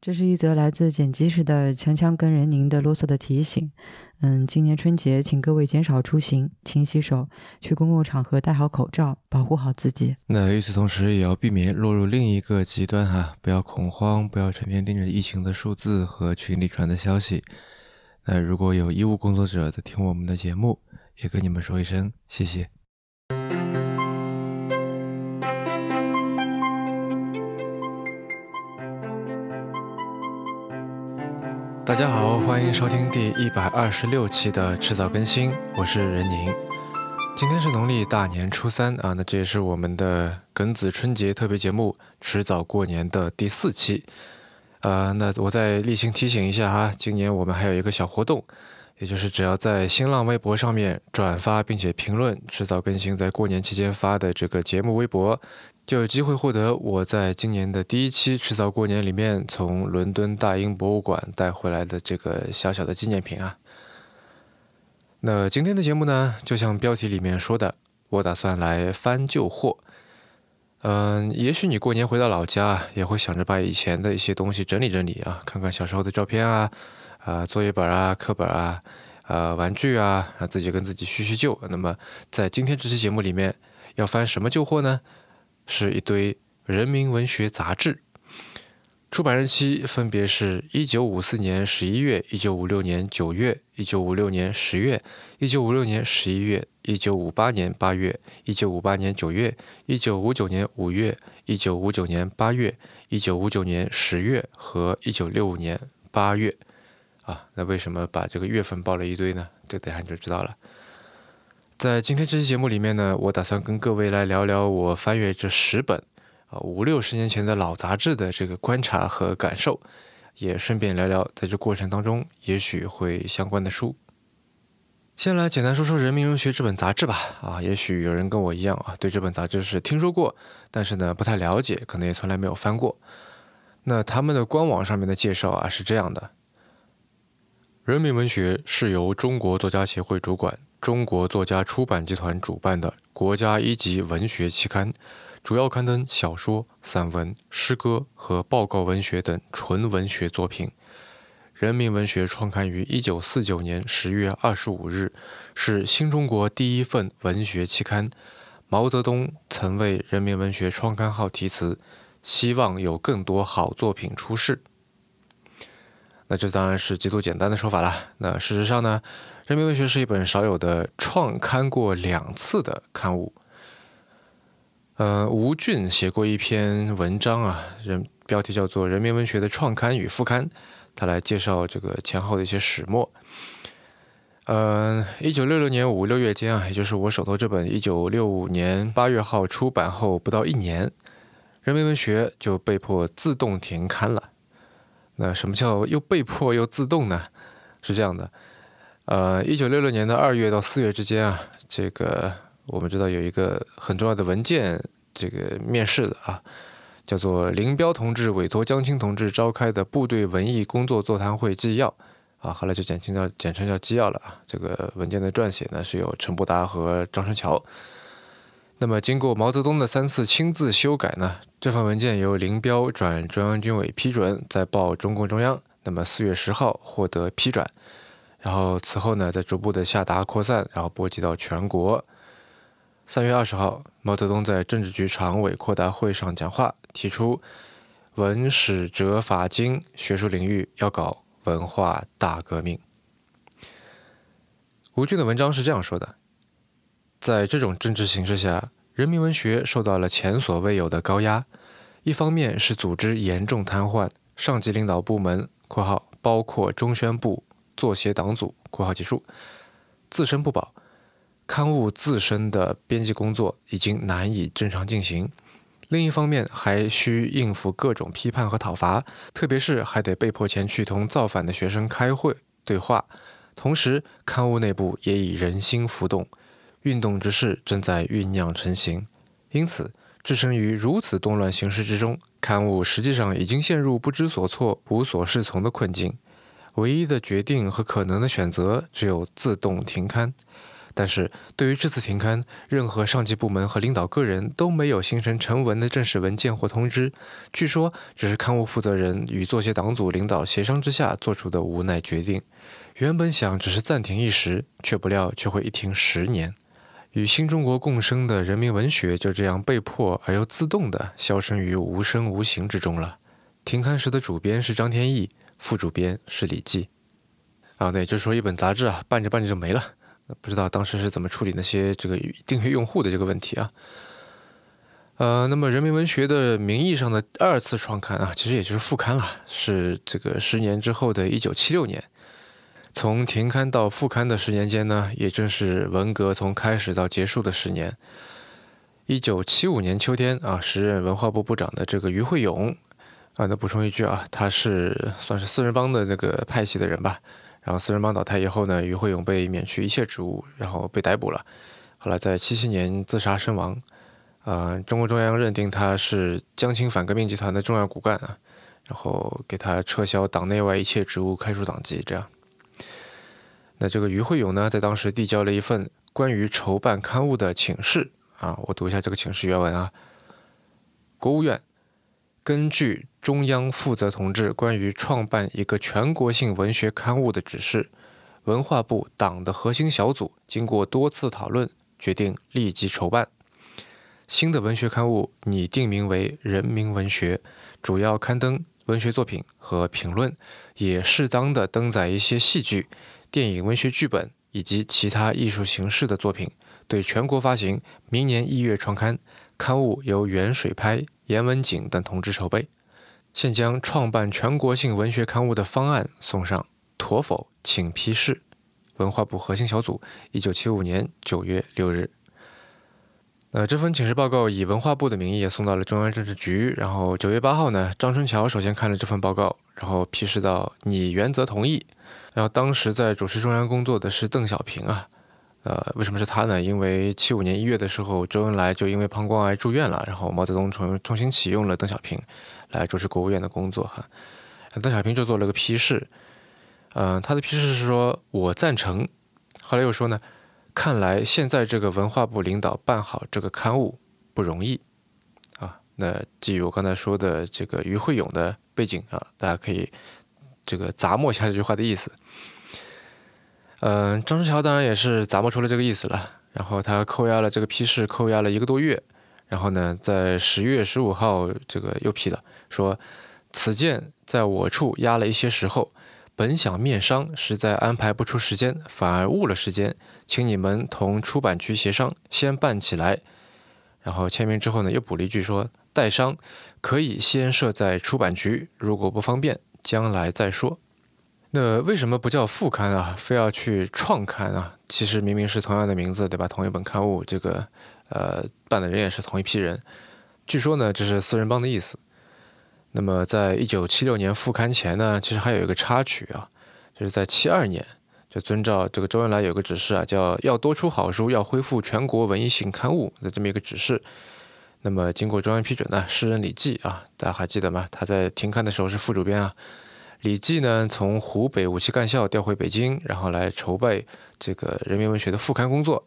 这是一则来自剪辑时的锵锵跟人宁的啰嗦的提醒。嗯，今年春节，请各位减少出行，勤洗手，去公共场合戴好口罩，保护好自己。那与此同时，也要避免落入另一个极端哈，不要恐慌，不要成天盯着疫情的数字和群里传的消息。那如果有医务工作者在听我们的节目，也跟你们说一声谢谢。大家好，欢迎收听第一百二十六期的迟早更新，我是任宁。今天是农历大年初三啊，那这也是我们的庚子春节特别节目《迟早过年》的第四期。呃，那我再例行提醒一下哈，今年我们还有一个小活动，也就是只要在新浪微博上面转发并且评论迟早更新在过年期间发的这个节目微博。就有机会获得我在今年的第一期《迟早过年》里面从伦敦大英博物馆带回来的这个小小的纪念品啊。那今天的节目呢，就像标题里面说的，我打算来翻旧货。嗯，也许你过年回到老家，也会想着把以前的一些东西整理整理啊，看看小时候的照片啊，啊，作业本啊，课本啊，啊，玩具啊，啊，自己跟自己叙叙旧。那么在今天这期节目里面，要翻什么旧货呢？是一堆人民文学杂志，出版日期分别是一九五四年十一月、一九五六年九月、一九五六年十月、一九五六年十一月、一九五八年八月、一九五八年九月、一九五九年五月、一九五九年八月、一九五九年十月和一九六五年八月。啊，那为什么把这个月份报了一堆呢？这等下你就知道了。在今天这期节目里面呢，我打算跟各位来聊聊我翻阅这十本啊五六十年前的老杂志的这个观察和感受，也顺便聊聊在这过程当中也许会相关的书。先来简单说说《人民文学》这本杂志吧。啊，也许有人跟我一样啊，对这本杂志是听说过，但是呢不太了解，可能也从来没有翻过。那他们的官网上面的介绍啊是这样的：《人民文学》是由中国作家协会主管。中国作家出版集团主办的国家一级文学期刊，主要刊登小说、散文、诗歌和报告文学等纯文学作品。人民文学创刊于一九四九年十月二十五日，是新中国第一份文学期刊。毛泽东曾为人民文学创刊号题词，希望有更多好作品出世。那这当然是极度简单的说法了。那事实上呢？人民文学是一本少有的创刊过两次的刊物。呃，吴俊写过一篇文章啊，人标题叫做《人民文学的创刊与复刊》，他来介绍这个前后的一些始末。呃，一九六六年五六月间啊，也就是我手头这本一九六五年八月号出版后不到一年，人民文学就被迫自动停刊了。那什么叫又被迫又自动呢？是这样的。呃，一九六六年的二月到四月之间啊，这个我们知道有一个很重要的文件，这个面试的啊，叫做林彪同志委托江青同志召开的部队文艺工作座谈会纪要啊，后来就简称叫简称叫纪要了啊。这个文件的撰写呢是由陈伯达和张春桥。那么经过毛泽东的三次亲自修改呢，这份文件由林彪转中央军委批准，再报中共中央。那么四月十号获得批转。然后此后呢，再逐步的下达扩散，然后波及到全国。三月二十号，毛泽东在政治局常委扩大会上讲话，提出文史哲法经学术领域要搞文化大革命。吴俊的文章是这样说的：在这种政治形势下，人民文学受到了前所未有的高压。一方面是组织严重瘫痪，上级领导部门（括号包括中宣部）。作协党组（括号结束）自身不保，刊物自身的编辑工作已经难以正常进行。另一方面，还需应付各种批判和讨伐，特别是还得被迫前去同造反的学生开会对话。同时，刊物内部也已人心浮动，运动之势正在酝酿成型。因此，置身于如此动乱形势之中，刊物实际上已经陷入不知所措、无所适从的困境。唯一的决定和可能的选择只有自动停刊，但是对于这次停刊，任何上级部门和领导个人都没有形成成文的正式文件或通知。据说只是刊物负责人与作协党组领导协商之下做出的无奈决定。原本想只是暂停一时，却不料却会一停十年。与新中国共生的人民文学就这样被迫而又自动地消声于无声无形之中了。停刊时的主编是张天翼，副主编是李济。啊，那也就是说，一本杂志啊，办着办着就没了。不知道当时是怎么处理那些这个订阅用户的这个问题啊？呃，那么人民文学的名义上的二次创刊啊，其实也就是复刊了，是这个十年之后的一九七六年。从停刊到复刊的十年间呢，也正是文革从开始到结束的十年。一九七五年秋天啊，时任文化部部长的这个于会泳啊，那补充一句啊，他是算是四人帮的那个派系的人吧。然后四人帮倒台以后呢，于慧勇被免去一切职务，然后被逮捕了。后来在七七年自杀身亡。呃，中共中央认定他是江青反革命集团的重要骨干啊，然后给他撤销党内外一切职务，开除党籍。这样，那这个于慧勇呢，在当时递交了一份关于筹办刊物的请示啊，我读一下这个请示原文啊，国务院。根据中央负责同志关于创办一个全国性文学刊物的指示，文化部党的核心小组经过多次讨论，决定立即筹办新的文学刊物，拟定名为《人民文学》，主要刊登文学作品和评论，也适当的登载一些戏剧、电影、文学剧本以及其他艺术形式的作品，对全国发行。明年一月创刊，刊物由袁水拍。严文景等同志筹备，现将创办全国性文学刊物的方案送上，妥否，请批示。文化部核心小组，一九七五年九月六日。呃，这份请示报告以文化部的名义也送到了中央政治局，然后九月八号呢，张春桥首先看了这份报告，然后批示道：“你原则同意。”然后当时在主持中央工作的是邓小平啊。呃，为什么是他呢？因为七五年一月的时候，周恩来就因为膀胱癌住院了，然后毛泽东重重新启用了邓小平来主持国务院的工作哈。邓小平就做了个批示，嗯，他的批示是说我赞成。后来又说呢，看来现在这个文化部领导办好这个刊物不容易啊。那基于我刚才说的这个于会泳的背景啊，大家可以这个咂摸一下这句话的意思。嗯，张春桥当然也是咂摸出了这个意思了，然后他扣押了这个批示，扣押了一个多月，然后呢，在十月十五号这个又批了，说此件在我处压了一些时候，本想面商，实在安排不出时间，反而误了时间，请你们同出版局协商，先办起来。然后签名之后呢，又补了一句说，代商可以先设在出版局，如果不方便，将来再说。那为什么不叫副刊啊？非要去创刊啊？其实明明是同样的名字，对吧？同一本刊物，这个呃办的人也是同一批人。据说呢，这是四人帮的意思。那么在一九七六年复刊前呢，其实还有一个插曲啊，就是在七二年，就遵照这个周恩来有个指示啊，叫要多出好书，要恢复全国文艺性刊物的这么一个指示。那么经过中央批准呢，诗人李济啊，大家还记得吗？他在停刊的时候是副主编啊。李济呢，从湖北武器干校调回北京，然后来筹备这个人民文学的复刊工作。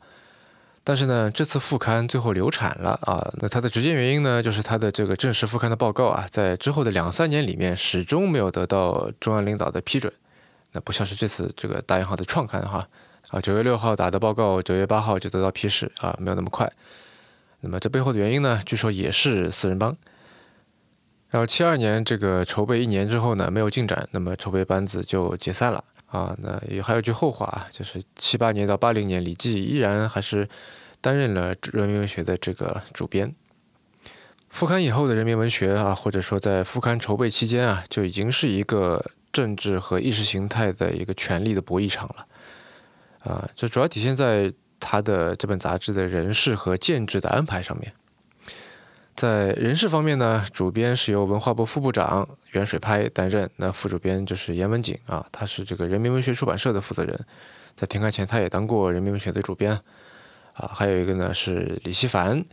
但是呢，这次复刊最后流产了啊。那它的直接原因呢，就是它的这个正式复刊的报告啊，在之后的两三年里面，始终没有得到中央领导的批准。那不像是这次这个大英号的创刊哈啊，九月六号打的报告，九月八号就得到批示啊，没有那么快。那么这背后的原因呢，据说也是四人帮。然后七二年这个筹备一年之后呢，没有进展，那么筹备班子就解散了啊。那也还有句后话啊，就是七八年到八零年，李济依然还是担任了人民文学的这个主编。复刊以后的人民文学啊，或者说在复刊筹备期间啊，就已经是一个政治和意识形态的一个权力的博弈场了啊。这主要体现在他的这本杂志的人事和建制的安排上面。在人事方面呢，主编是由文化部副部长袁水拍担任，那副主编就是严文景啊，他是这个人民文学出版社的负责人，在停刊前他也当过人民文学的主编啊。还有一个呢是李希凡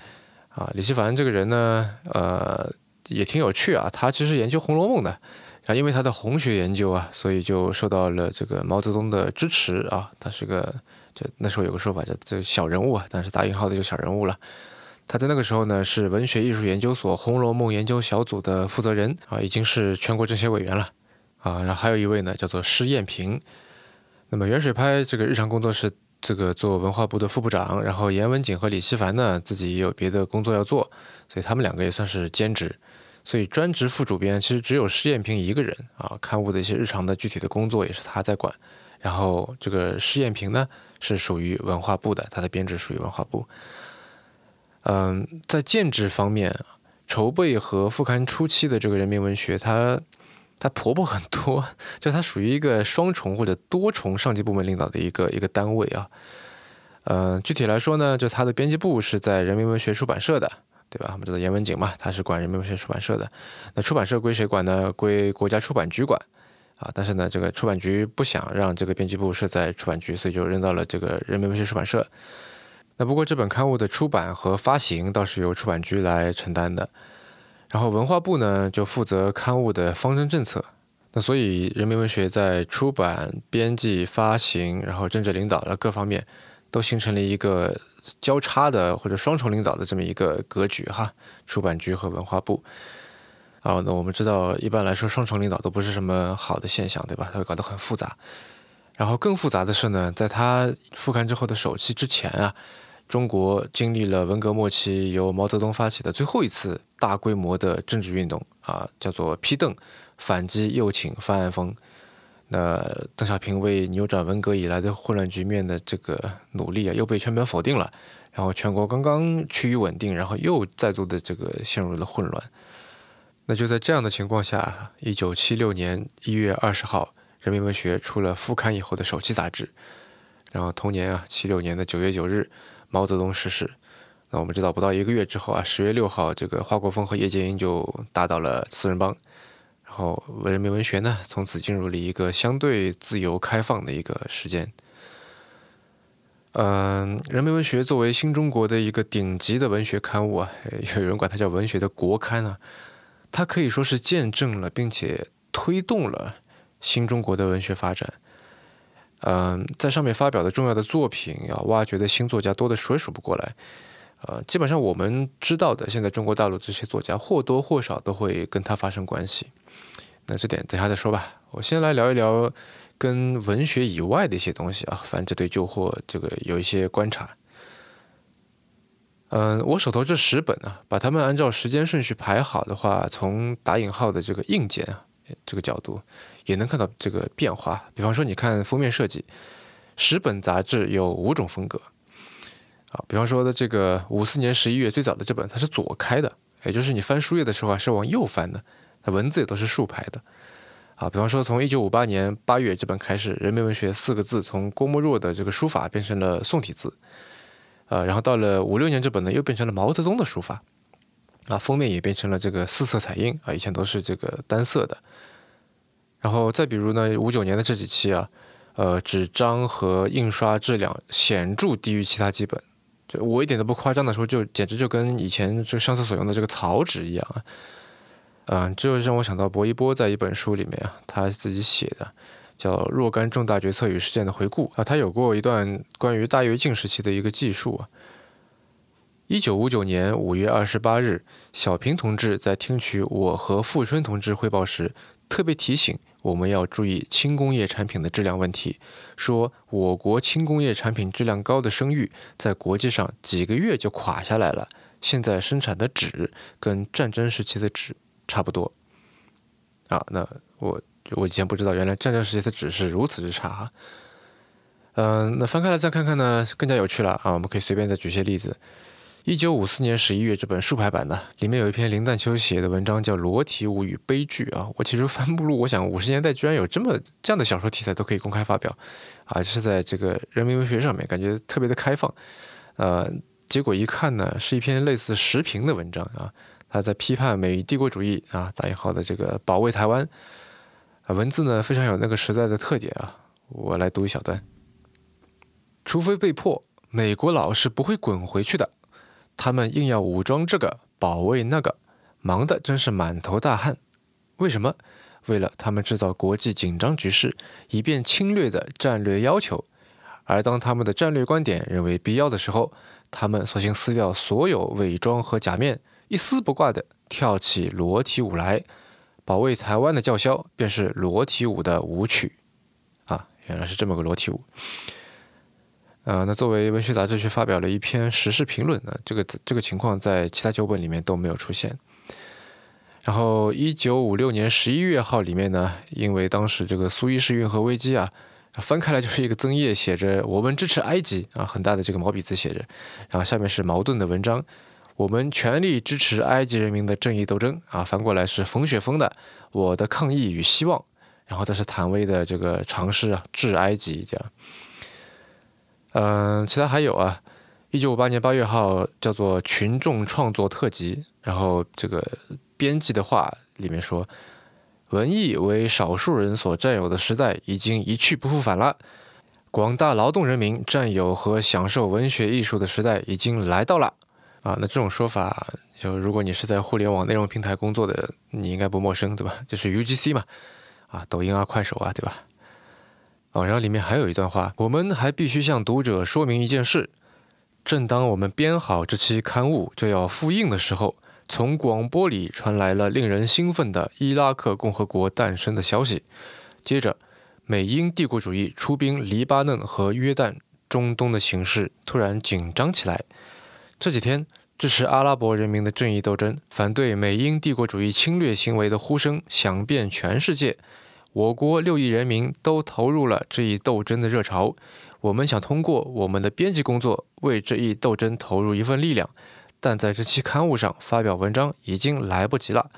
啊，李希凡这个人呢，呃，也挺有趣啊，他其实研究《红楼梦》的，啊，因为他的红学研究啊，所以就受到了这个毛泽东的支持啊。他是个，就那时候有个说法叫这小人物啊，但是打引号的就小人物了。他在那个时候呢，是文学艺术研究所《红楼梦》研究小组的负责人啊，已经是全国政协委员了啊。然后还有一位呢，叫做施艳平。那么袁水拍这个日常工作是这个做文化部的副部长，然后严文景和李希凡呢自己也有别的工作要做，所以他们两个也算是兼职。所以专职副主编其实只有施艳平一个人啊，刊物的一些日常的具体的工作也是他在管。然后这个施艳平呢是属于文化部的，他的编制属于文化部。嗯，在建制方面，筹备和复刊初期的这个人民文学，它它婆婆很多，就它属于一个双重或者多重上级部门领导的一个一个单位啊。嗯，具体来说呢，就它的编辑部是在人民文学出版社的。对吧？我们知道严文景嘛，他是管人民文学出版社的。那出版社归谁管呢？归国家出版局管啊。但是呢，这个出版局不想让这个编辑部设在出版局，所以就扔到了这个人民文学出版社。那不过这本刊物的出版和发行倒是由出版局来承担的。然后文化部呢，就负责刊物的方针政策。那所以人民文学在出版、编辑、发行，然后政治领导的各方面，都形成了一个。交叉的或者双重领导的这么一个格局哈，出版局和文化部。啊，那我们知道，一般来说双重领导都不是什么好的现象，对吧？它会搞得很复杂。然后更复杂的是呢，在它复刊之后的首期之前啊，中国经历了文革末期由毛泽东发起的最后一次大规模的政治运动啊，叫做批邓，反击右倾翻案风。那邓小平为扭转文革以来的混乱局面的这个努力啊，又被全盘否定了。然后全国刚刚趋于稳定，然后又再度的这个陷入了混乱。那就在这样的情况下，一九七六年一月二十号，人民文学出了复刊以后的首期杂志。然后同年啊，七六年的九月九日，毛泽东逝世。那我们知道，不到一个月之后啊，十月六号，这个华国锋和叶剑英就打倒了四人帮。然后，人民文学呢，从此进入了一个相对自由开放的一个时间。嗯，人民文学作为新中国的一个顶级的文学刊物啊，有人管它叫文学的国刊啊，它可以说是见证了并且推动了新中国的文学发展。嗯，在上面发表的重要的作品啊，挖掘的新作家多的数也数不过来。呃，基本上我们知道的，现在中国大陆这些作家或多或少都会跟他发生关系。那这点等下再说吧。我先来聊一聊跟文学以外的一些东西啊。反正这对旧货这个有一些观察。嗯，我手头这十本啊，把它们按照时间顺序排好的话，从打引号的这个硬件啊这个角度，也能看到这个变化。比方说，你看封面设计，十本杂志有五种风格。啊，比方说的这个五四年十一月最早的这本，它是左开的，也就是你翻书页的时候啊是往右翻的。文字也都是竖排的，啊，比方说从一九五八年八月这本开始，《人民文学》四个字从郭沫若的这个书法变成了宋体字，呃，然后到了五六年这本呢，又变成了毛泽东的书法，啊，封面也变成了这个四色彩印，啊，以前都是这个单色的，然后再比如呢，五九年的这几期啊，呃，纸张和印刷质量显著低于其他几本，就我一点都不夸张的说，就简直就跟以前这上厕所用的这个草纸一样啊。嗯，这就让我想到薄一波在一本书里面啊，他自己写的叫《若干重大决策与事件的回顾》啊，他有过一段关于大跃进时期的一个记述啊。一九五九年五月二十八日，小平同志在听取我和富春同志汇报时，特别提醒我们要注意轻工业产品的质量问题，说我国轻工业产品质量高的声誉在国际上几个月就垮下来了。现在生产的纸跟战争时期的纸。差不多，啊，那我我以前不知道，原来战争时期的纸是如此之差哈。嗯，那翻开来再看看呢，更加有趣了啊！我们可以随便再举些例子。一九五四年十一月这本竖排版的，里面有一篇林淡秋写的文章，叫《裸体舞与悲剧》啊。我其实翻目录，我想五十年代居然有这么这样的小说题材都可以公开发表，啊，是在这个人民文学上面，感觉特别的开放。呃，结果一看呢，是一篇类似时评的文章啊。他在批判美帝国主义啊，打引号的这个保卫台湾啊，文字呢非常有那个时代的特点啊。我来读一小段：除非被迫，美国佬是不会滚回去的。他们硬要武装这个，保卫那个，忙的真是满头大汗。为什么？为了他们制造国际紧张局势，以便侵略的战略要求。而当他们的战略观点认为必要的时候，他们索性撕掉所有伪装和假面，一丝不挂的跳起裸体舞来。保卫台湾的叫嚣便是裸体舞的舞曲。啊，原来是这么个裸体舞。呃，那作为文学杂志却发表了一篇时事评论呢，这个这个情况在其他九本里面都没有出现。然后，一九五六年十一月号里面呢，因为当时这个苏伊士运河危机啊，翻开来就是一个增页，写着“我们支持埃及”啊，很大的这个毛笔字写着，然后下面是矛盾的文章，“我们全力支持埃及人民的正义斗争”啊，翻过来是冯雪峰的“我的抗议与希望”，然后再是谭威的这个尝试啊，治埃及这样。嗯，其他还有啊，一九五八年八月号叫做《群众创作特辑》，然后这个编辑的话里面说，文艺为少数人所占有的时代已经一去不复返了，广大劳动人民占有和享受文学艺术的时代已经来到了。啊，那这种说法，就如果你是在互联网内容平台工作的，你应该不陌生，对吧？就是 UGC 嘛，啊，抖音啊，快手啊，对吧？哦，然后里面还有一段话，我们还必须向读者说明一件事：正当我们编好这期刊物就要复印的时候，从广播里传来了令人兴奋的伊拉克共和国诞生的消息。接着，美英帝国主义出兵黎巴嫩和约旦，中东的形势突然紧张起来。这几天，支持阿拉伯人民的正义斗争、反对美英帝国主义侵略行为的呼声响遍全世界。我国六亿人民都投入了这一斗争的热潮，我们想通过我们的编辑工作为这一斗争投入一份力量，但在这期刊物上发表文章已经来不及了。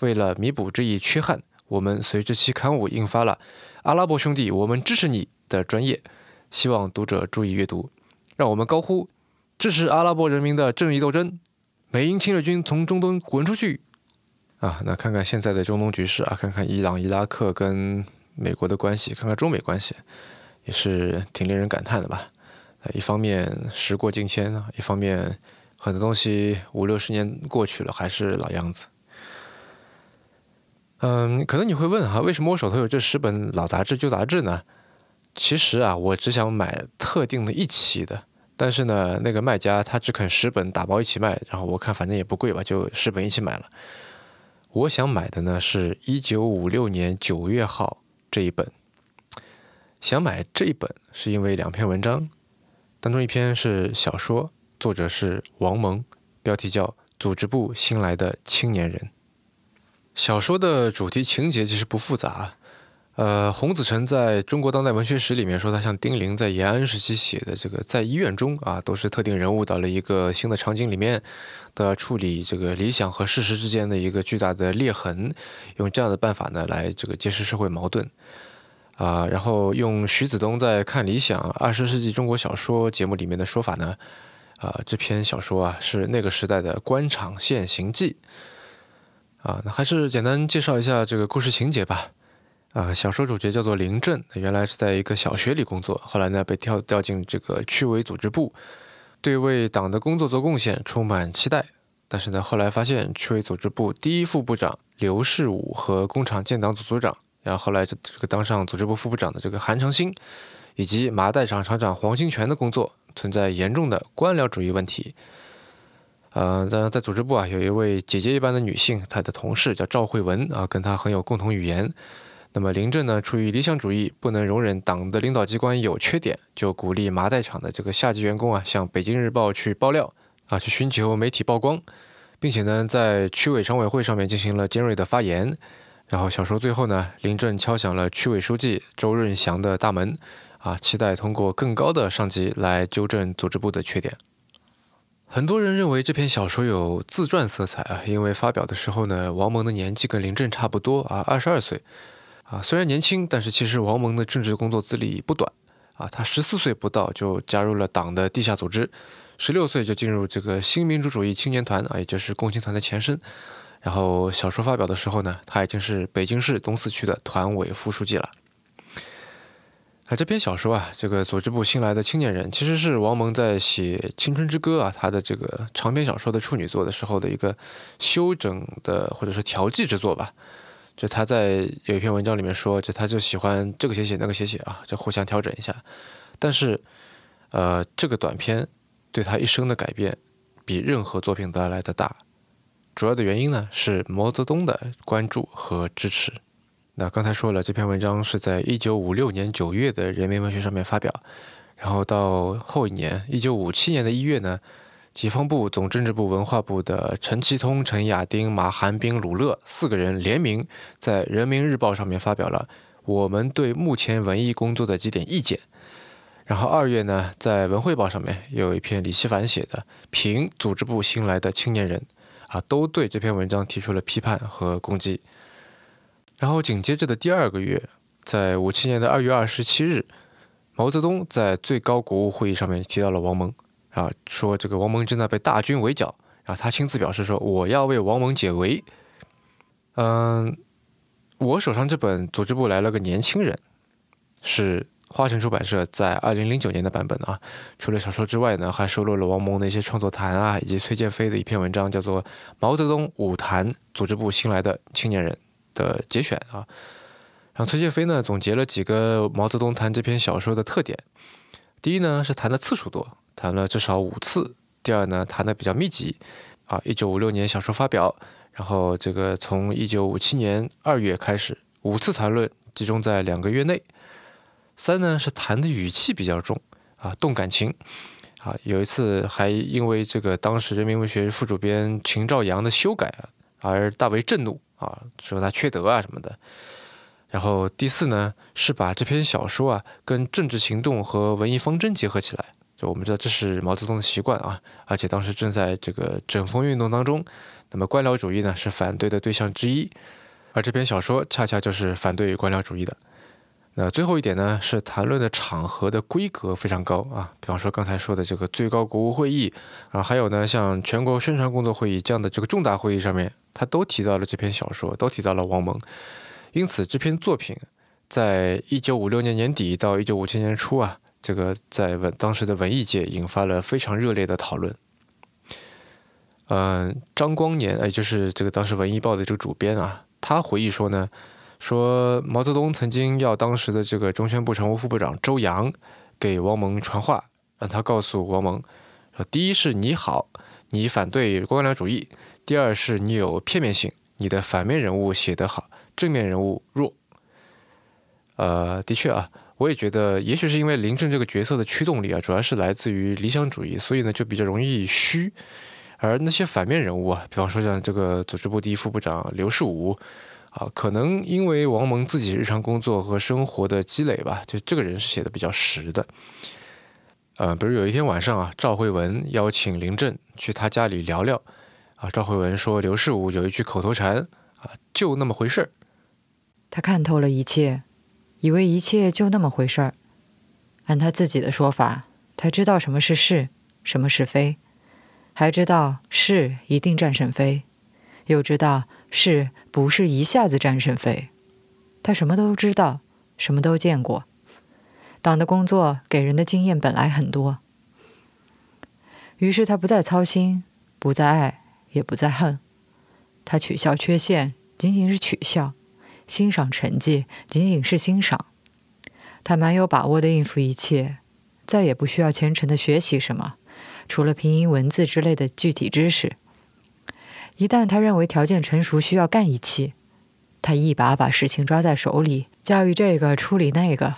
为了弥补这一缺憾，我们随这期刊物印发了“阿拉伯兄弟，我们支持你”的专业，希望读者注意阅读。让我们高呼：支持阿拉伯人民的正义斗争！美英侵略军从中东滚出去！啊，那看看现在的中东局势啊，看看伊朗、伊拉克跟美国的关系，看看中美关系，也是挺令人感叹的吧？呃，一方面时过境迁啊，一方面很多东西五六十年过去了还是老样子。嗯，可能你会问哈，为什么我手头有这十本老杂志、旧杂志呢？其实啊，我只想买特定的一期的，但是呢，那个卖家他只肯十本打包一起卖，然后我看反正也不贵吧，就十本一起买了。我想买的呢是一九五六年九月号这一本。想买这一本是因为两篇文章，当中一篇是小说，作者是王蒙，标题叫《组织部新来的青年人》。小说的主题情节其实不复杂。呃，洪子成在中国当代文学史里面说，他像丁玲在延安时期写的这个，在医院中啊，都是特定人物到了一个新的场景里面，都要处理这个理想和事实之间的一个巨大的裂痕，用这样的办法呢来这个揭示社会矛盾啊。然后用徐子东在看理想二十世纪中国小说节目里面的说法呢，啊，这篇小说啊是那个时代的官场现形记啊。那还是简单介绍一下这个故事情节吧。啊，小说主角叫做林震，原来是在一个小学里工作，后来呢被调调进这个区委组织部，对为党的工作做贡献充满期待。但是呢，后来发现区委组织部第一副部长刘世武和工厂建党组组长，然后后来这这个当上组织部副部长的这个韩长兴，以及麻袋厂厂长黄兴全的工作存在严重的官僚主义问题。呃，在在组织部啊，有一位姐姐一般的女性，她的同事叫赵慧文啊，跟她很有共同语言。那么林震呢，出于理想主义，不能容忍党的领导机关有缺点，就鼓励麻袋厂的这个下级员工啊，向北京日报去爆料啊，去寻求媒体曝光，并且呢，在区委常委会上面进行了尖锐的发言。然后小说最后呢，林震敲响了区委书记周润祥的大门，啊，期待通过更高的上级来纠正组织部的缺点。很多人认为这篇小说有自传色彩啊，因为发表的时候呢，王蒙的年纪跟林震差不多啊，二十二岁。啊，虽然年轻，但是其实王蒙的政治工作资历不短啊。他十四岁不到就加入了党的地下组织，十六岁就进入这个新民主主义青年团啊，也就是共青团的前身。然后小说发表的时候呢，他已经是北京市东四区的团委副书记了。啊，这篇小说啊，这个组织部新来的青年人，其实是王蒙在写《青春之歌》啊，他的这个长篇小说的处女作的时候的一个修整的或者说调剂之作吧。就他在有一篇文章里面说，就他就喜欢这个写写那个写写啊，就互相调整一下。但是，呃，这个短片对他一生的改变比任何作品都来的大。主要的原因呢是毛泽东的关注和支持。那刚才说了，这篇文章是在一九五六年九月的《人民文学》上面发表，然后到后一年一九五七年的一月呢。解放部、总政治部、文化部的陈其通、陈亚丁、马寒冰、鲁乐四个人联名在《人民日报》上面发表了我们对目前文艺工作的几点意见。然后二月呢，在《文汇报》上面有一篇李希凡写的《评组织部新来的青年人》，啊，都对这篇文章提出了批判和攻击。然后紧接着的第二个月，在五七年的二月二十七日，毛泽东在最高国务会议上面提到了王蒙。啊，说这个王蒙正在被大军围剿，然后他亲自表示说：“我要为王蒙解围。”嗯，我手上这本《组织部来了个年轻人》，是花城出版社在二零零九年的版本啊。除了小说之外呢，还收录了王蒙的一些创作谈啊，以及崔建飞的一篇文章，叫做《毛泽东武谈组织部新来的青年人》的节选啊。然后崔建飞呢，总结了几个毛泽东谈这篇小说的特点。第一呢，是谈的次数多。谈了至少五次。第二呢，谈的比较密集，啊，一九五六年小说发表，然后这个从一九五七年二月开始，五次谈论集中在两个月内。三呢是谈的语气比较重，啊，动感情，啊，有一次还因为这个当时人民文学副主编秦兆阳的修改而大为震怒，啊，说他缺德啊什么的。然后第四呢是把这篇小说啊跟政治行动和文艺方针结合起来。就我们知道，这是毛泽东的习惯啊，而且当时正在这个整风运动当中，那么官僚主义呢是反对的对象之一，而这篇小说恰恰就是反对官僚主义的。那最后一点呢，是谈论的场合的规格非常高啊，比方说刚才说的这个最高国务会议啊，还有呢像全国宣传工作会议这样的这个重大会议上面，他都提到了这篇小说，都提到了王蒙，因此这篇作品在一九五六年年底到一九五七年初啊。这个在文当时的文艺界引发了非常热烈的讨论。嗯，张光年，哎，就是这个当时《文艺报》的这个主编啊，他回忆说呢，说毛泽东曾经要当时的这个中宣部常务副部长周扬给王蒙传话，让他告诉王蒙，说第一是你好，你反对官僚主义；第二是你有片面性，你的反面人物写得好，正面人物弱。呃，的确啊。我也觉得，也许是因为林震这个角色的驱动力啊，主要是来自于理想主义，所以呢就比较容易虚。而那些反面人物啊，比方说像这个组织部第一副部长刘世武啊，可能因为王蒙自己日常工作和生活的积累吧，就这个人是写的比较实的。呃，比如有一天晚上啊，赵慧文邀请林震去他家里聊聊啊，赵慧文说刘世武有一句口头禅啊，就那么回事儿。他看透了一切。以为一切就那么回事儿，按他自己的说法，他知道什么是是，什么是非，还知道是一定战胜非，又知道是不是一下子战胜非。他什么都知道，什么都见过。党的工作给人的经验本来很多，于是他不再操心，不再爱，也不再恨。他取笑缺陷，仅仅是取笑。欣赏成绩仅仅是欣赏，他蛮有把握的应付一切，再也不需要虔诚的学习什么，除了拼音文字之类的具体知识。一旦他认为条件成熟需要干一期，他一把把事情抓在手里，教育这个处理那个，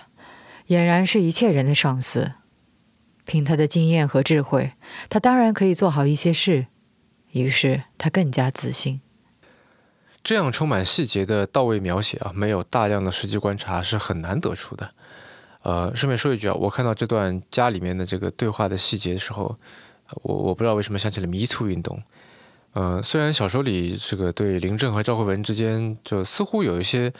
俨然是一切人的上司。凭他的经验和智慧，他当然可以做好一些事。于是他更加自信。这样充满细节的到位描写啊，没有大量的实际观察是很难得出的。呃，顺便说一句啊，我看到这段家里面的这个对话的细节的时候，我我不知道为什么想起了迷途运动。呃，虽然小说里这个对林震和赵慧文之间就似乎有一些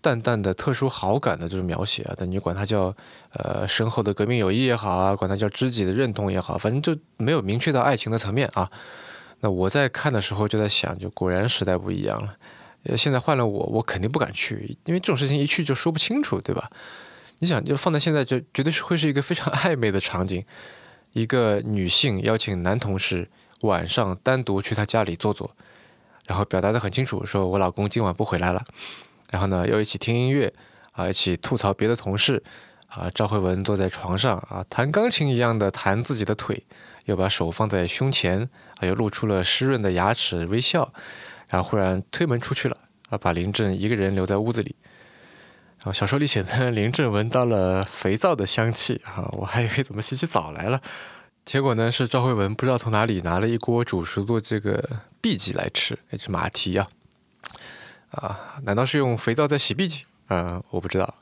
淡淡的特殊好感的这种描写啊，但你管它叫呃深厚的革命友谊也好啊，管它叫知己的认同也好，反正就没有明确到爱情的层面啊。那我在看的时候就在想，就果然时代不一样了。现在换了我，我肯定不敢去，因为这种事情一去就说不清楚，对吧？你想，就放在现在，就绝对是会是一个非常 暧昧的场景。一个女性邀请男同事晚上单独去她家里坐坐，然后表达的很清楚，说我老公今晚不回来了。然后呢，又一起听音乐啊，一起吐槽别的同事啊。赵慧文坐在床上啊，弹钢琴一样的弹自己的腿，又把手放在胸前啊，又露出了湿润的牙齿微笑。然后忽然推门出去了啊，把林正一个人留在屋子里。然后小说里写的林正闻到了肥皂的香气啊，我还以为怎么洗起澡来了。结果呢，是赵慧文不知道从哪里拿了一锅煮熟的这个荸荠来吃，那是马蹄啊，啊，难道是用肥皂在洗荸荠？啊，我不知道。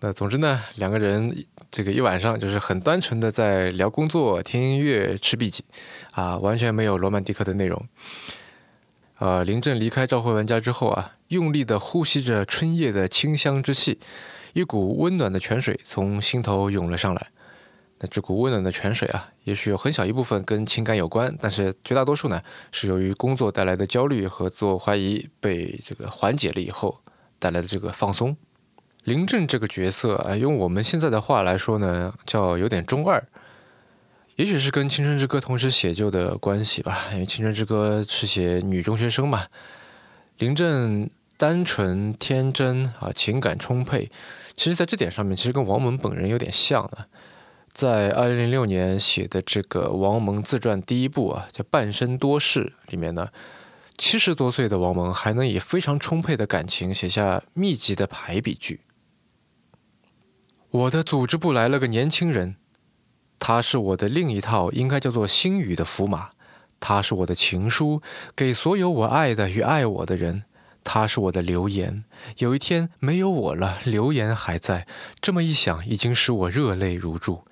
那总之呢，两个人这个一晚上就是很单纯的在聊工作、听音乐、吃笔记，啊，完全没有罗曼蒂克的内容。呃，林正离开赵慧文家之后啊，用力的呼吸着春夜的清香之气，一股温暖的泉水从心头涌了上来。那这股温暖的泉水啊，也许有很小一部分跟情感有关，但是绝大多数呢，是由于工作带来的焦虑和自我怀疑被这个缓解了以后带来的这个放松。林正这个角色啊，用我们现在的话来说呢，叫有点中二，也许是跟《青春之歌》同时写就的关系吧。因为《青春之歌》是写女中学生嘛，林正单纯天真啊，情感充沛，其实在这点上面，其实跟王蒙本人有点像啊。在二零零六年写的这个王蒙自传第一部啊，叫《半生多事》里面呢，七十多岁的王蒙还能以非常充沛的感情写下密集的排比句。我的组织部来了个年轻人，他是我的另一套应该叫做星宇的福马，他是我的情书，给所有我爱的与爱我的人。他是我的留言，有一天没有我了，留言还在。这么一想，已经使我热泪如注。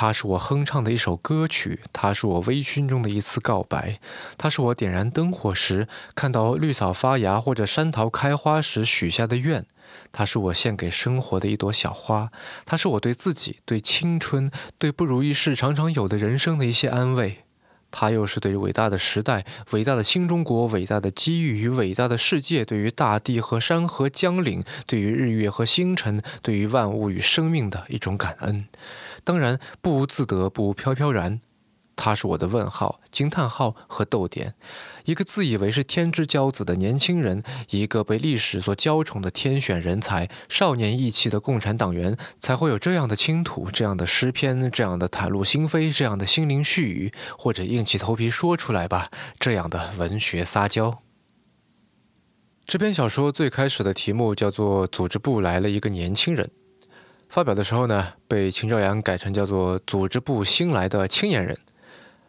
它是我哼唱的一首歌曲，它是我微醺中的一次告白，它是我点燃灯火时看到绿草发芽或者山桃开花时许下的愿，它是我献给生活的一朵小花，它是我对自己、对青春、对不如意事常常有的人生的一些安慰。它又是对伟大的时代、伟大的新中国、伟大的机遇与伟大的世界，对于大地和山河江岭，对于日月和星辰，对于万物与生命的一种感恩。当然，不无自得，不无飘飘然。他是我的问号、惊叹号和逗点，一个自以为是天之骄子的年轻人，一个被历史所娇宠的天选人才，少年意气的共产党员，才会有这样的倾吐、这样的诗篇、这样的袒露心扉、这样的心灵絮语，或者硬起头皮说出来吧，这样的文学撒娇。这篇小说最开始的题目叫做《组织部来了一个年轻人》，发表的时候呢，被秦兆阳改成叫做《组织部新来的青年人》。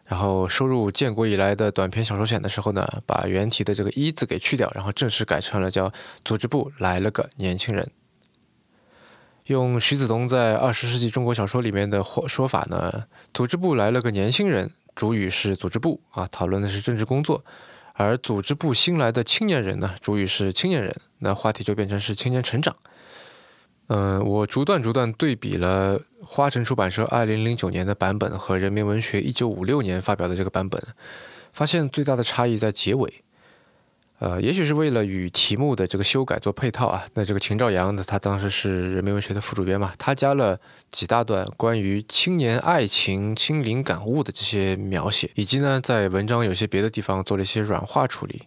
然后收入建国以来的短篇小说选的时候呢，把原题的这个“一”字给去掉，然后正式改成了叫“组织部来了个年轻人”。用徐子东在二十世纪中国小说里面的说说法呢，“组织部来了个年轻人”，主语是组织部啊，讨论的是政治工作；而组织部新来的青年人呢，主语是青年人，那话题就变成是青年成长。嗯，我逐段逐段对比了花城出版社二零零九年的版本和人民文学一九五六年发表的这个版本，发现最大的差异在结尾。呃，也许是为了与题目的这个修改做配套啊。那这个秦兆阳呢他当时是人民文学的副主编嘛，他加了几大段关于青年爱情、心灵感悟的这些描写，以及呢，在文章有些别的地方做了一些软化处理。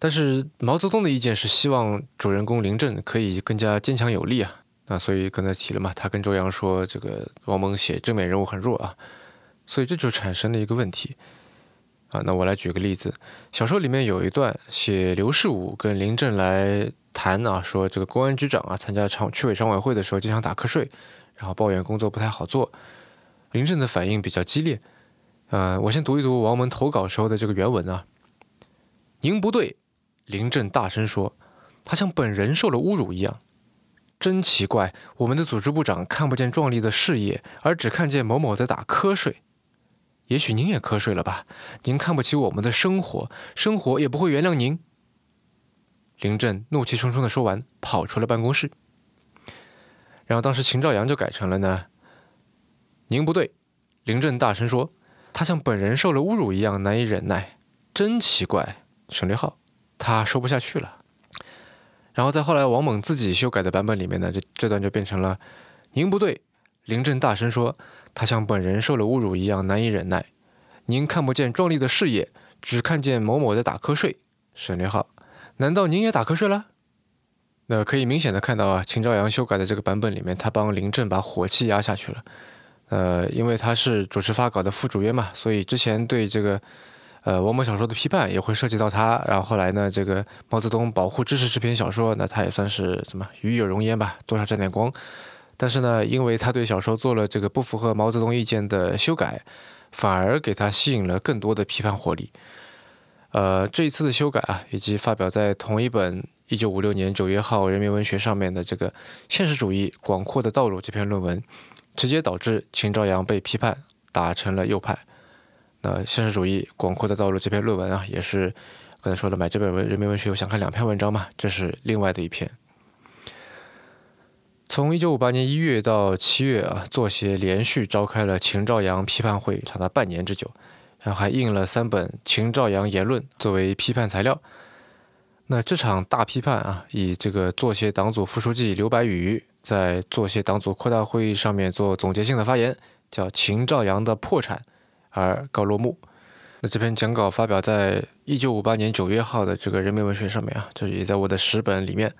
但是毛泽东的意见是希望主人公林震可以更加坚强有力啊，那所以刚才提了嘛，他跟周扬说这个王蒙写正面人物很弱啊，所以这就产生了一个问题啊。那我来举个例子，小说里面有一段写刘世武跟林震来谈啊，说这个公安局长啊参加常区委常委会的时候经常打瞌睡，然后抱怨工作不太好做，林震的反应比较激烈。呃，我先读一读王蒙投稿时候的这个原文啊，您不对。林震大声说：“他像本人受了侮辱一样，真奇怪！我们的组织部长看不见壮丽的事业，而只看见某某在打瞌睡。也许您也瞌睡了吧？您看不起我们的生活，生活也不会原谅您。”林震怒气冲冲的说完，跑出了办公室。然后当时秦兆阳就改成了呢：“您不对。”林震大声说：“他像本人受了侮辱一样难以忍耐，真奇怪！”省略号。他说不下去了，然后在后来王猛自己修改的版本里面呢，这这段就变成了：“您不对。”林震大声说：“他像本人受了侮辱一样难以忍耐。您看不见壮丽的事业，只看见某某在打瞌睡。省略号，难道您也打瞌睡了？那可以明显的看到啊，秦朝阳修改的这个版本里面，他帮林震把火气压下去了。呃，因为他是主持发稿的副主编嘛，所以之前对这个呃王某小说的批判也会涉及到他。然后后来呢，这个毛泽东保护支持这篇小说，那他也算是什么与有荣焉吧，多少沾点光。但是呢，因为他对小说做了这个不符合毛泽东意见的修改，反而给他吸引了更多的批判火力。呃，这一次的修改啊，以及发表在同一本一九五六年九月号《人民文学》上面的这个《现实主义广阔的道路》这篇论文，直接导致秦朝阳被批判打成了右派。呃《现实主义广阔的道路》这篇论文啊，也是刚才说了买这本文《人民文学》，我想看两篇文章嘛，这是另外的一篇。从一九五八年一月到七月啊，作协连续召开了秦兆阳批判会，长达半年之久。然后还印了三本秦兆阳言论作为批判材料。那这场大批判啊，以这个作协党组副书记刘白羽在作协党组扩大会议上面做总结性的发言，叫《秦兆阳的破产》而告落幕。那这篇讲稿发表在一九五八年九月号的这个《人民文学》上面啊，这也在我的十本里面。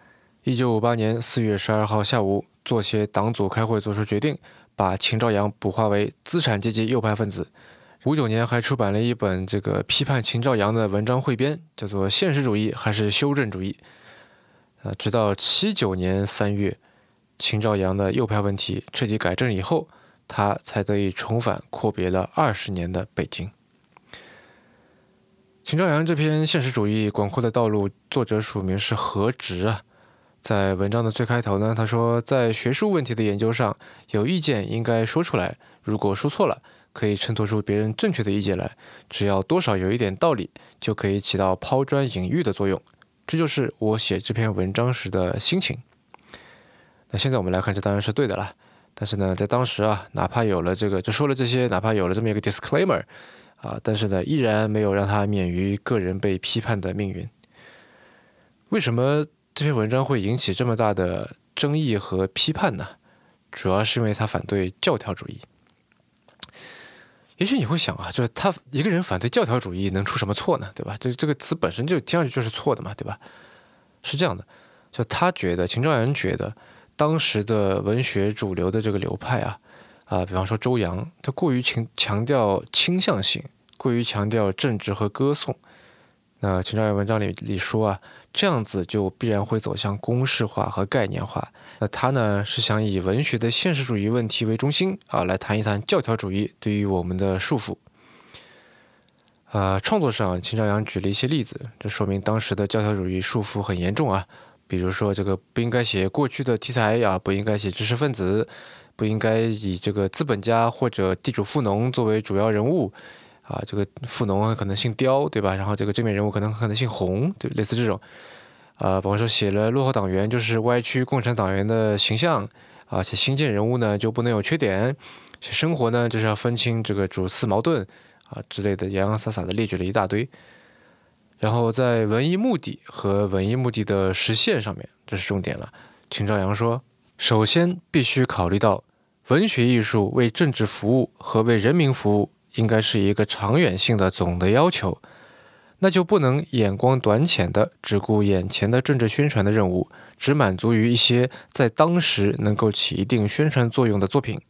一九五八年四月十二号下午，作协党组开会做出决定，把秦兆阳补划为资产阶级右派分子。五九年还出版了一本这个批判秦兆阳的文章汇编，叫做《现实主义还是修正主义》。呃，直到七九年三月，秦兆阳的右派问题彻底改正以后，他才得以重返阔别了二十年的北京。秦兆阳这篇《现实主义广阔的道路》，作者署名是何直啊。在文章的最开头呢，他说，在学术问题的研究上，有意见应该说出来，如果说错了。可以衬托出别人正确的意见来，只要多少有一点道理，就可以起到抛砖引玉的作用。这就是我写这篇文章时的心情。那现在我们来看，这当然是对的了。但是呢，在当时啊，哪怕有了这个，就说了这些，哪怕有了这么一个 disclaimer 啊，但是呢，依然没有让他免于个人被批判的命运。为什么这篇文章会引起这么大的争议和批判呢？主要是因为他反对教条主义。也许你会想啊，就是他一个人反对教条主义能出什么错呢？对吧？这这个词本身就听上去就是错的嘛，对吧？是这样的，就他觉得秦兆阳觉得当时的文学主流的这个流派啊，啊，比方说周扬，他过于强强调倾向性，过于强调政治和歌颂。那秦兆阳文章里里说啊，这样子就必然会走向公式化和概念化。那他呢是想以文学的现实主义问题为中心啊，来谈一谈教条主义对于我们的束缚。啊，创作上，秦朝阳举了一些例子，这说明当时的教条主义束缚很严重啊。比如说，这个不应该写过去的题材呀，不应该写知识分子，不应该以这个资本家或者地主富农作为主要人物啊。这个富农可能姓刁，对吧？然后这个正面人物可能可能姓洪，对，类似这种。啊，比方说写了落后党员就是歪曲共产党员的形象，啊，写新建人物呢就不能有缺点，写生活呢就是要分清这个主次矛盾啊之类的洋洋洒洒的列举了一大堆。然后在文艺目的和文艺目的的实现上面，这是重点了。秦朝阳说，首先必须考虑到文学艺术为政治服务和为人民服务，应该是一个长远性的总的要求。那就不能眼光短浅的只顾眼前的政治宣传的任务，只满足于一些在当时能够起一定宣传作用的作品。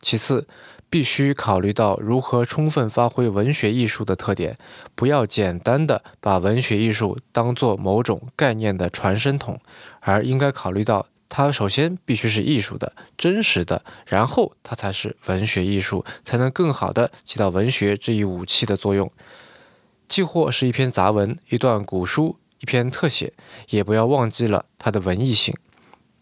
其次，必须考虑到如何充分发挥文学艺术的特点，不要简单的把文学艺术当做某种概念的传声筒，而应该考虑到它首先必须是艺术的、真实的，然后它才是文学艺术，才能更好的起到文学这一武器的作用。既或是一篇杂文、一段古书、一篇特写，也不要忘记了它的文艺性。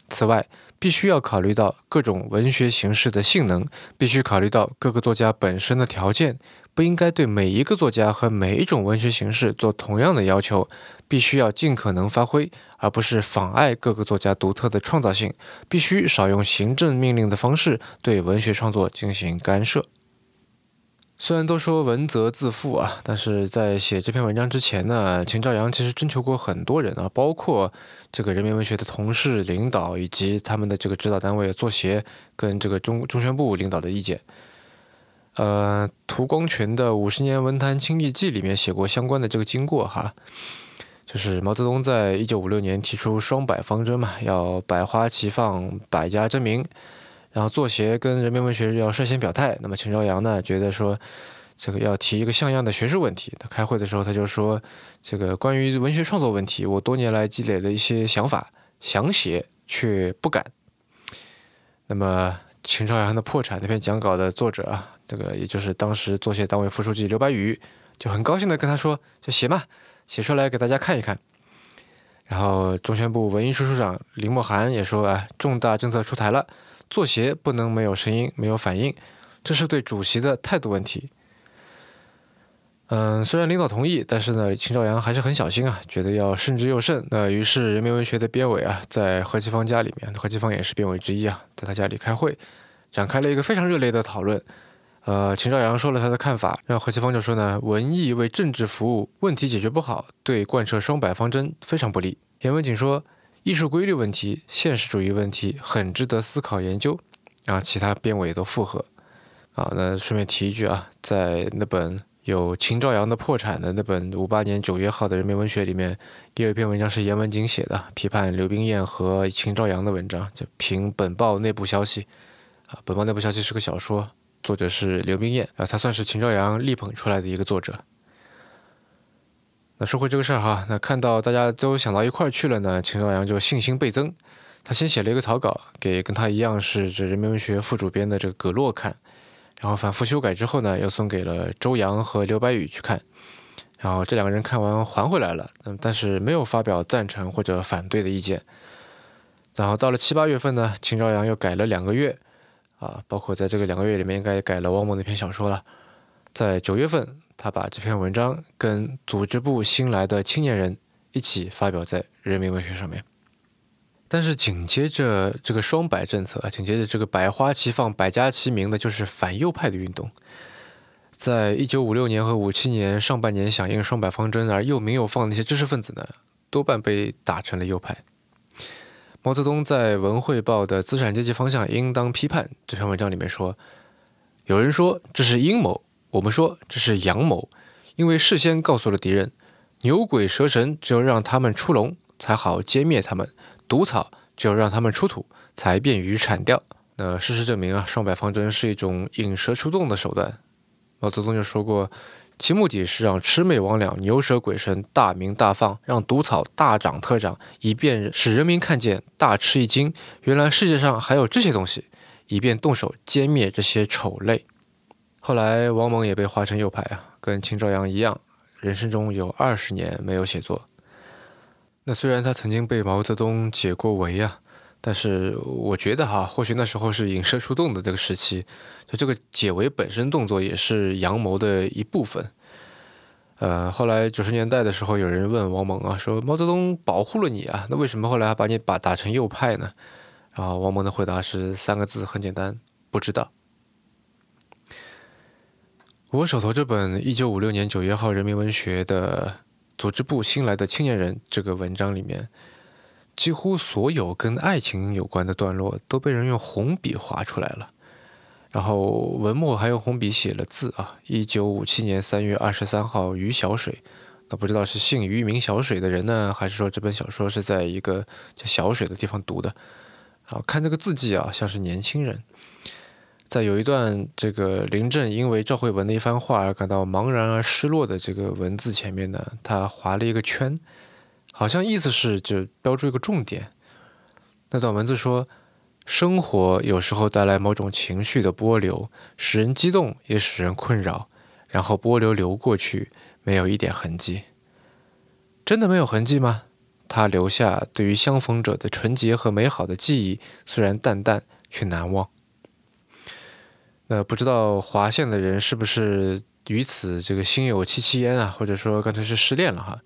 此外，必须要考虑到各种文学形式的性能，必须考虑到各个作家本身的条件，不应该对每一个作家和每一种文学形式做同样的要求，必须要尽可能发挥，而不是妨碍各个作家独特的创造性。必须少用行政命令的方式对文学创作进行干涉。虽然都说文责自负啊，但是在写这篇文章之前呢，秦兆阳其实征求过很多人啊，包括这个人民文学的同事、领导以及他们的这个指导单位作协跟这个中中宣部领导的意见。呃，涂光权的《五十年文坛清历记》里面写过相关的这个经过哈，就是毛泽东在一九五六年提出双百方针嘛，要百花齐放，百家争鸣，然后作协跟人民文学要率先表态。那么秦朝阳呢，觉得说这个要提一个像样的学术问题。他开会的时候他就说，这个关于文学创作问题，我多年来积累了一些想法，想写却不敢。那么秦朝阳的破产那篇讲稿的作者啊。这个也就是当时作协党委副书记刘白羽就很高兴的跟他说：“就写嘛，写出来给大家看一看。”然后中宣部文艺处处长林默涵也说：“啊，重大政策出台了，作协不能没有声音、没有反应，这是对主席的态度问题。”嗯，虽然领导同意，但是呢，秦朝阳还是很小心啊，觉得要慎之又慎。那于是人民文学的编委啊，在何其芳家里面，何其芳也是编委之一啊，在他家里开会，展开了一个非常热烈的讨论。呃，秦朝阳说了他的看法，让何其芳就说呢，文艺为政治服务，问题解决不好，对贯彻双百方针非常不利。严文景说，艺术规律问题、现实主义问题很值得思考研究。然后其他编委也都附和。啊，那顺便提一句啊，在那本有秦朝阳的破产的那本五八年九月号的人民文学里面，也有一篇文章是严文景写的，批判刘冰燕和秦朝阳的文章，就凭本报内部消息。啊，本报内部消息是个小说。作者是刘冰燕啊，他算是秦朝阳力捧出来的一个作者。那说回这个事儿哈，那看到大家都想到一块儿去了呢，秦朝阳就信心倍增。他先写了一个草稿给跟他一样是这人民文学副主编的这个葛洛看，然后反复修改之后呢，又送给了周扬和刘白羽去看。然后这两个人看完还回来了，嗯，但是没有发表赞成或者反对的意见。然后到了七八月份呢，秦朝阳又改了两个月。啊，包括在这个两个月里面，应该改了汪某那篇小说了。在九月份，他把这篇文章跟组织部新来的青年人一起发表在《人民文学》上面。但是紧接着这个双百政策，紧接着这个百花齐放、百家齐鸣的，就是反右派的运动。在一九五六年和五七年上半年响应双百方针而又鸣又放那些知识分子呢，多半被打成了右派。毛泽东在《文汇报》的“资产阶级方向应当批判”这篇文章里面说：“有人说这是阴谋，我们说这是阳谋，因为事先告诉了敌人，牛鬼蛇神只有让他们出笼才好歼灭他们，毒草只有让他们出土才便于铲掉。那事实证明啊，双百方针是一种引蛇出洞的手段。毛泽东就说过。”其目的是让魑魅魍魉、牛蛇鬼神大鸣大放，让毒草大长特长，以便使人民看见大吃一惊，原来世界上还有这些东西，以便动手歼灭这些丑类。后来王蒙也被划成右派啊，跟秦朝阳一样，人生中有二十年没有写作。那虽然他曾经被毛泽东解过围啊。但是我觉得哈，或许那时候是引蛇出洞的这个时期，就这个解围本身动作也是阳谋的一部分。呃，后来九十年代的时候，有人问王蒙啊，说毛泽东保护了你啊，那为什么后来还把你把打成右派呢？然后王蒙的回答是三个字，很简单，不知道。我手头这本一九五六年九月号《人民文学》的组织部新来的青年人这个文章里面。几乎所有跟爱情有关的段落都被人用红笔划出来了，然后文末还用红笔写了字啊。一九五七年三月二十三号，于小水，那不知道是姓于名小水的人呢，还是说这本小说是在一个叫小水的地方读的？啊，看这个字迹啊，像是年轻人。在有一段这个林震因为赵慧文的一番话而感到茫然而失落的这个文字前面呢，他划了一个圈。好像意思是就标注一个重点。那段文字说，生活有时候带来某种情绪的波流，使人激动，也使人困扰。然后波流流过去，没有一点痕迹。真的没有痕迹吗？他留下对于相逢者的纯洁和美好的记忆，虽然淡淡，却难忘。那不知道划线的人是不是于此这个心有戚戚焉啊？或者说干脆是失恋了哈？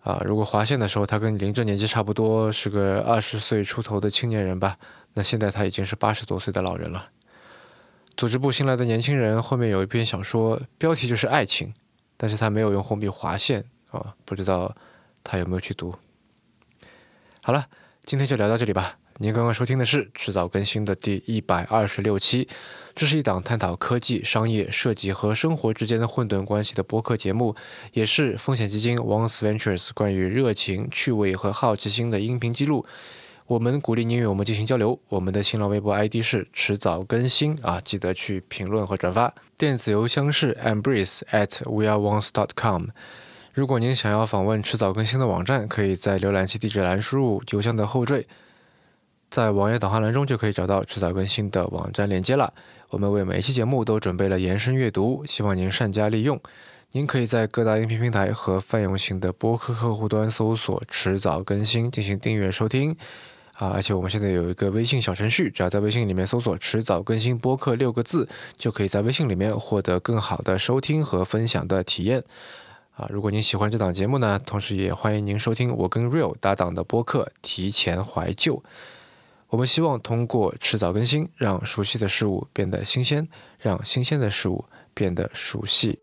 啊，如果划线的时候他跟林正年纪差不多，是个二十岁出头的青年人吧，那现在他已经是八十多岁的老人了。组织部新来的年轻人后面有一篇小说，标题就是爱情，但是他没有用红笔划线啊，不知道他有没有去读。好了，今天就聊到这里吧，您刚刚收听的是迟早更新的第一百二十六期，这是一档探讨科技、商业、设计和生活之间的混沌关系的播客节目，也是风险基金 Once Ventures 关于热情、趣味和好奇心的音频记录。我们鼓励您与我们进行交流。我们的新浪微博 ID 是迟早更新啊，记得去评论和转发。电子邮箱是 embrace at weareones.com。如果您想要访问迟早更新的网站，可以在浏览器地址栏输入邮箱的后缀，在网页导航栏中就可以找到迟早更新的网站链接了。我们为每一期节目都准备了延伸阅读，希望您善加利用。您可以在各大音频平台和泛用型的播客客户端搜索“迟早更新”进行订阅收听。啊，而且我们现在有一个微信小程序，只要在微信里面搜索“迟早更新播客”六个字，就可以在微信里面获得更好的收听和分享的体验。啊，如果您喜欢这档节目呢，同时也欢迎您收听我跟 Real 搭档的播客《提前怀旧》。我们希望通过迟早更新，让熟悉的事物变得新鲜，让新鲜的事物变得熟悉。